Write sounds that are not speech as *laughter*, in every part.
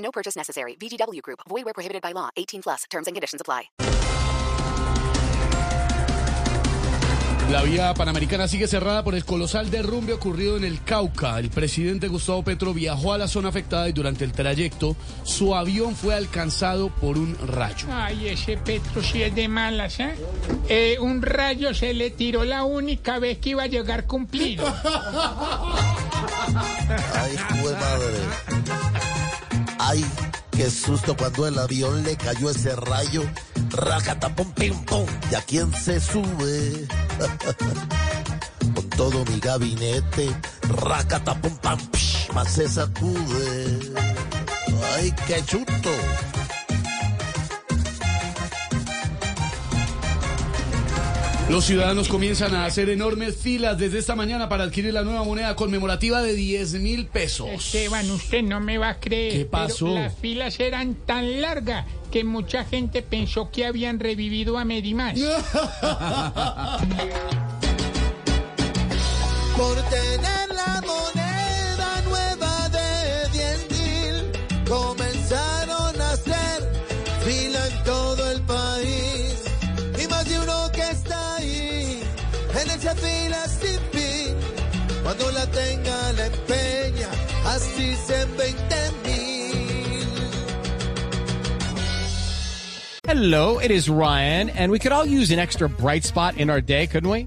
No purchase necessary. VGW Group. Void where prohibited by law. 18 plus. Terms and conditions apply. La vía panamericana sigue cerrada por el colosal derrumbe ocurrido en el Cauca. El presidente Gustavo Petro viajó a la zona afectada y durante el trayecto su avión fue alcanzado por un rayo. Ay, ese Petro sí es de malas, ¿eh? Eh, Un rayo se le tiró la única vez que iba a llegar cumplido. *laughs* Ay, madre. Ay, qué susto cuando el avión le cayó ese rayo. Racatapum, pim, pum. ¿Y a quién se sube? *laughs* Con todo mi gabinete. Racatapum, pam, psh, más se sacude. Ay, qué chuto. Los ciudadanos comienzan a hacer enormes filas desde esta mañana para adquirir la nueva moneda conmemorativa de 10 mil pesos. Esteban, usted no me va a creer. ¿Qué pasó? pero las filas eran tan largas que mucha gente pensó que habían revivido a Medimás. *laughs* Por tener la moneda más de uno que está ahí, en esa fila sin fin. Cuando la tenga, la empeña, así se en 20 mil. Hello, it is Ryan, and we could all use an extra bright spot in our day, couldn't we?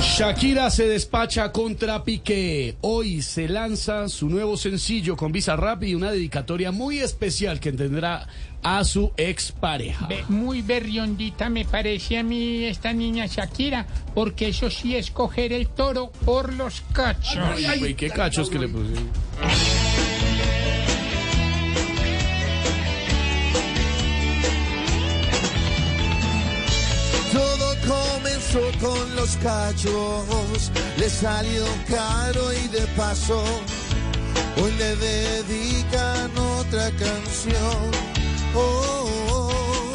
Shakira se despacha contra Piqué. Hoy se lanza su nuevo sencillo con Visa Rap y una dedicatoria muy especial que tendrá a su expareja. Muy berriondita me parece a mí esta niña Shakira, porque eso sí es coger el toro por los cachos. Ay, güey, qué cachos que le puse. Con los cachos, le salió caro y de paso, hoy le dedican otra canción. Oh, oh.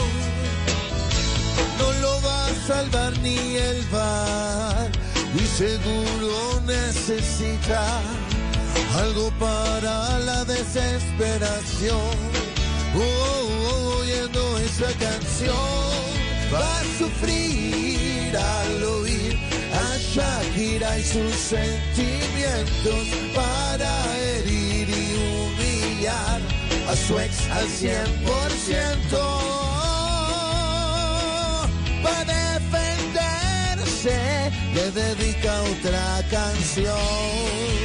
No lo va a salvar ni el bar, y seguro necesita algo para la desesperación. Oh, oh, oyendo esa canción va a sufrir al oír a Shakira y sus sentimientos para herir y humillar a su ex al cien por ciento. Para defenderse le dedica otra canción.